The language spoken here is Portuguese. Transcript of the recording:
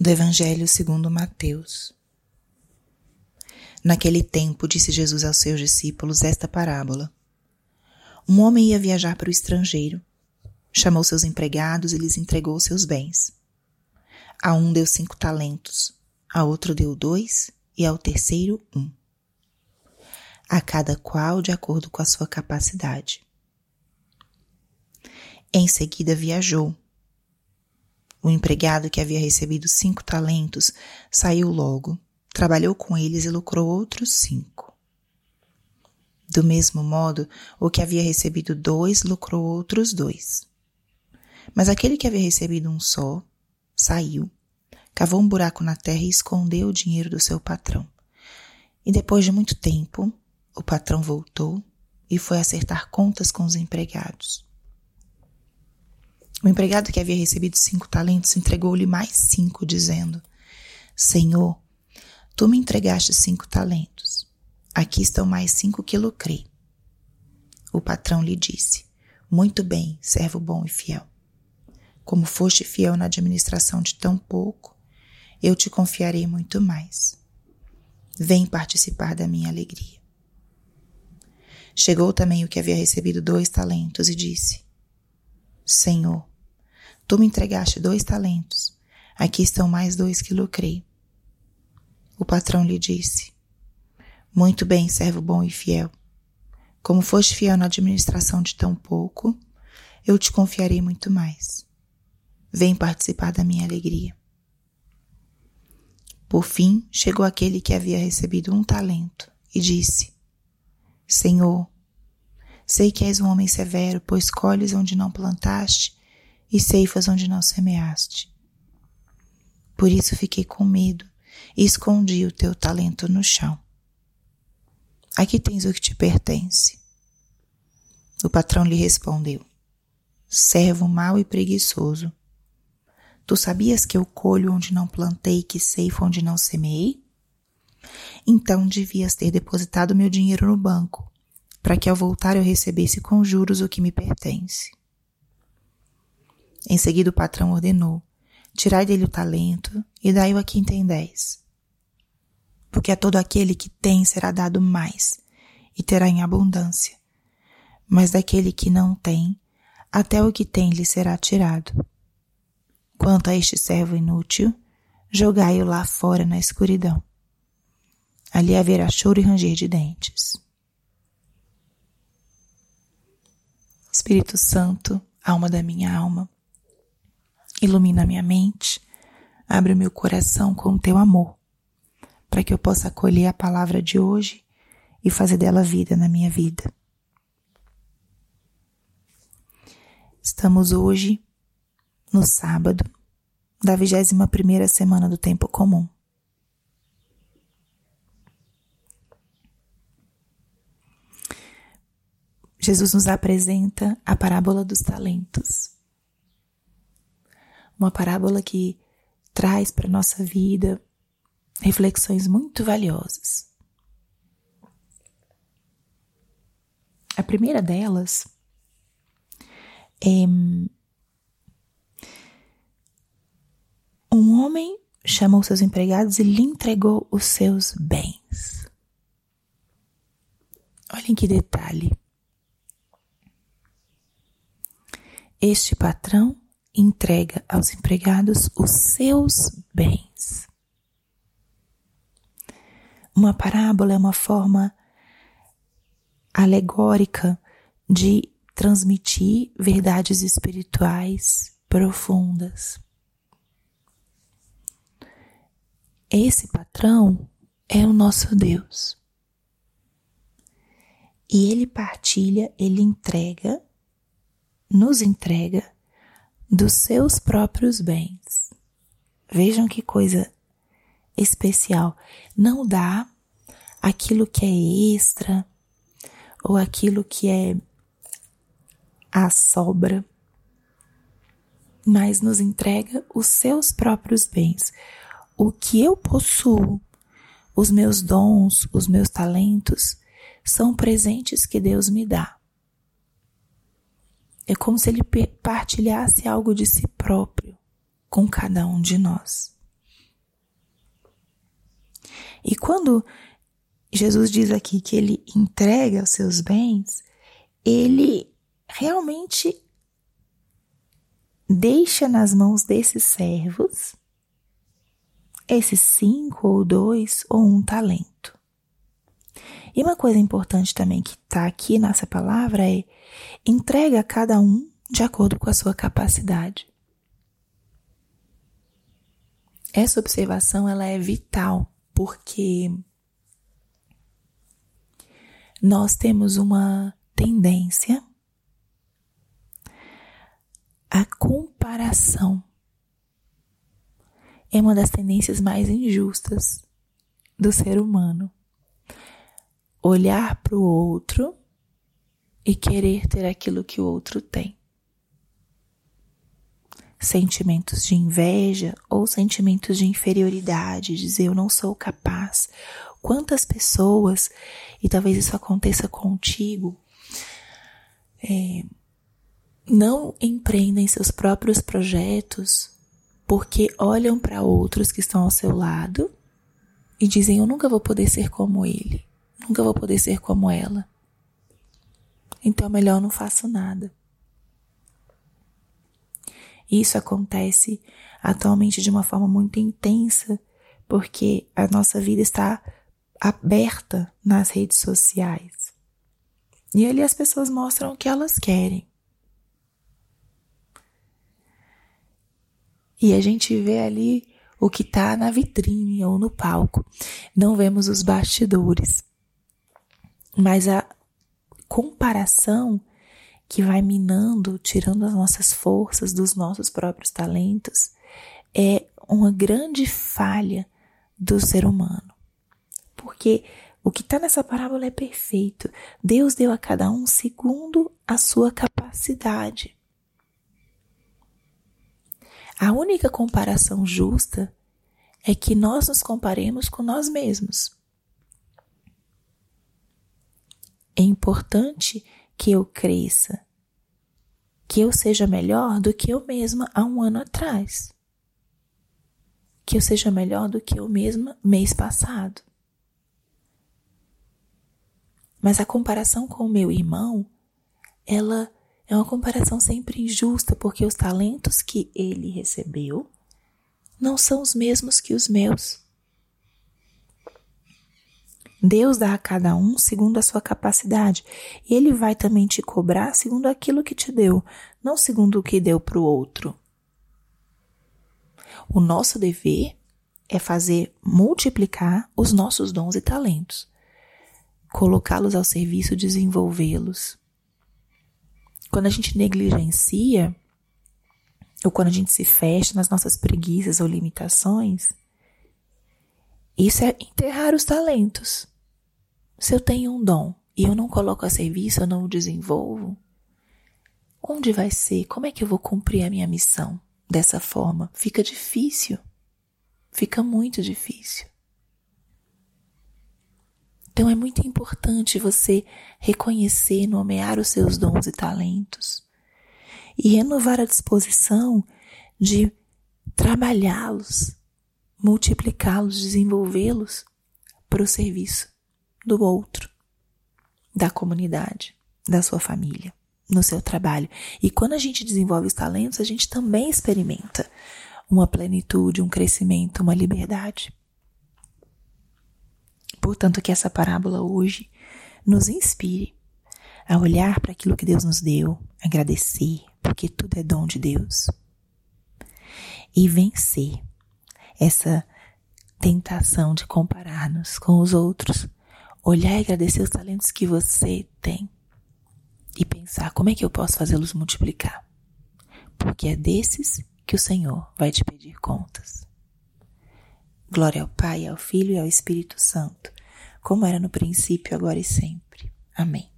do Evangelho segundo Mateus. Naquele tempo, disse Jesus aos seus discípulos esta parábola. Um homem ia viajar para o estrangeiro. Chamou seus empregados e lhes entregou seus bens. A um deu cinco talentos, a outro deu dois e ao terceiro um. A cada qual de acordo com a sua capacidade. Em seguida viajou o empregado que havia recebido cinco talentos saiu logo, trabalhou com eles e lucrou outros cinco. Do mesmo modo, o que havia recebido dois lucrou outros dois. Mas aquele que havia recebido um só saiu, cavou um buraco na terra e escondeu o dinheiro do seu patrão. E depois de muito tempo, o patrão voltou e foi acertar contas com os empregados. O empregado que havia recebido cinco talentos entregou-lhe mais cinco, dizendo: Senhor, tu me entregaste cinco talentos. Aqui estão mais cinco que lucrei. O patrão lhe disse: Muito bem, servo bom e fiel. Como foste fiel na administração de tão pouco, eu te confiarei muito mais. Vem participar da minha alegria. Chegou também o que havia recebido dois talentos e disse: Senhor, tu me entregaste dois talentos, aqui estão mais dois que lucrei. O patrão lhe disse: Muito bem, servo bom e fiel. Como foste fiel na administração de tão pouco, eu te confiarei muito mais. Vem participar da minha alegria. Por fim, chegou aquele que havia recebido um talento e disse: Senhor, Sei que és um homem severo, pois colhes onde não plantaste e ceifas onde não semeaste. Por isso fiquei com medo e escondi o teu talento no chão. Aqui tens o que te pertence. O patrão lhe respondeu: Servo mau e preguiçoso. Tu sabias que eu colho onde não plantei, que ceifo onde não semeei? Então devias ter depositado meu dinheiro no banco para que ao voltar eu recebesse com juros o que me pertence. Em seguida o patrão ordenou: Tirai dele o talento e dai-o a quem tem dez. Porque a todo aquele que tem será dado mais, e terá em abundância. Mas daquele que não tem, até o que tem lhe será tirado. Quanto a este servo inútil, jogai-o lá fora na escuridão. Ali haverá choro e ranger de dentes. Espírito Santo, alma da minha alma, ilumina minha mente, abre o meu coração com o teu amor, para que eu possa acolher a palavra de hoje e fazer dela vida na minha vida. Estamos hoje no sábado da 21 primeira semana do tempo comum. Jesus nos apresenta a parábola dos talentos. Uma parábola que traz para a nossa vida reflexões muito valiosas. A primeira delas é um homem chamou seus empregados e lhe entregou os seus bens. Olhem que detalhe. Este patrão entrega aos empregados os seus bens. Uma parábola é uma forma alegórica de transmitir verdades espirituais profundas. Esse patrão é o nosso Deus. E ele partilha, ele entrega nos entrega dos seus próprios bens. Vejam que coisa especial. Não dá aquilo que é extra ou aquilo que é a sobra, mas nos entrega os seus próprios bens. O que eu possuo, os meus dons, os meus talentos, são presentes que Deus me dá. É como se ele partilhasse algo de si próprio com cada um de nós. E quando Jesus diz aqui que ele entrega os seus bens, ele realmente deixa nas mãos desses servos esses cinco ou dois ou um talento. E uma coisa importante também que está aqui nessa palavra é entrega a cada um de acordo com a sua capacidade. Essa observação ela é vital porque nós temos uma tendência à comparação. É uma das tendências mais injustas do ser humano. Olhar para o outro e querer ter aquilo que o outro tem sentimentos de inveja ou sentimentos de inferioridade, dizer eu não sou capaz. Quantas pessoas, e talvez isso aconteça contigo, é, não empreendem seus próprios projetos porque olham para outros que estão ao seu lado e dizem: Eu nunca vou poder ser como ele, nunca vou poder ser como ela. Então, melhor não faço nada. Isso acontece atualmente de uma forma muito intensa, porque a nossa vida está aberta nas redes sociais. E ali as pessoas mostram o que elas querem. E a gente vê ali o que está na vitrine ou no palco. Não vemos os bastidores. Mas a comparação que vai minando, tirando as nossas forças dos nossos próprios talentos, é uma grande falha do ser humano. Porque o que está nessa parábola é perfeito. Deus deu a cada um segundo a sua capacidade. A única comparação justa é que nós nos comparemos com nós mesmos. É importante que eu cresça, que eu seja melhor do que eu mesma há um ano atrás, que eu seja melhor do que eu mesma mês passado. Mas a comparação com o meu irmão, ela é uma comparação sempre injusta, porque os talentos que ele recebeu não são os mesmos que os meus. Deus dá a cada um segundo a sua capacidade. E Ele vai também te cobrar segundo aquilo que te deu, não segundo o que deu para o outro. O nosso dever é fazer multiplicar os nossos dons e talentos, colocá-los ao serviço, desenvolvê-los. Quando a gente negligencia, ou quando a gente se fecha nas nossas preguiças ou limitações, isso é enterrar os talentos. Se eu tenho um dom e eu não coloco a serviço, eu não o desenvolvo, onde vai ser? Como é que eu vou cumprir a minha missão dessa forma? Fica difícil. Fica muito difícil. Então é muito importante você reconhecer, nomear os seus dons e talentos e renovar a disposição de trabalhá-los multiplicá-los, desenvolvê-los para o serviço do outro, da comunidade, da sua família, no seu trabalho. E quando a gente desenvolve os talentos, a gente também experimenta uma plenitude, um crescimento, uma liberdade. Portanto, que essa parábola hoje nos inspire a olhar para aquilo que Deus nos deu, agradecer, porque tudo é dom de Deus, e vencer essa tentação de comparar-nos com os outros, olhar e agradecer os talentos que você tem e pensar como é que eu posso fazê-los multiplicar. Porque é desses que o Senhor vai te pedir contas. Glória ao Pai, ao Filho e ao Espírito Santo, como era no princípio, agora e sempre. Amém.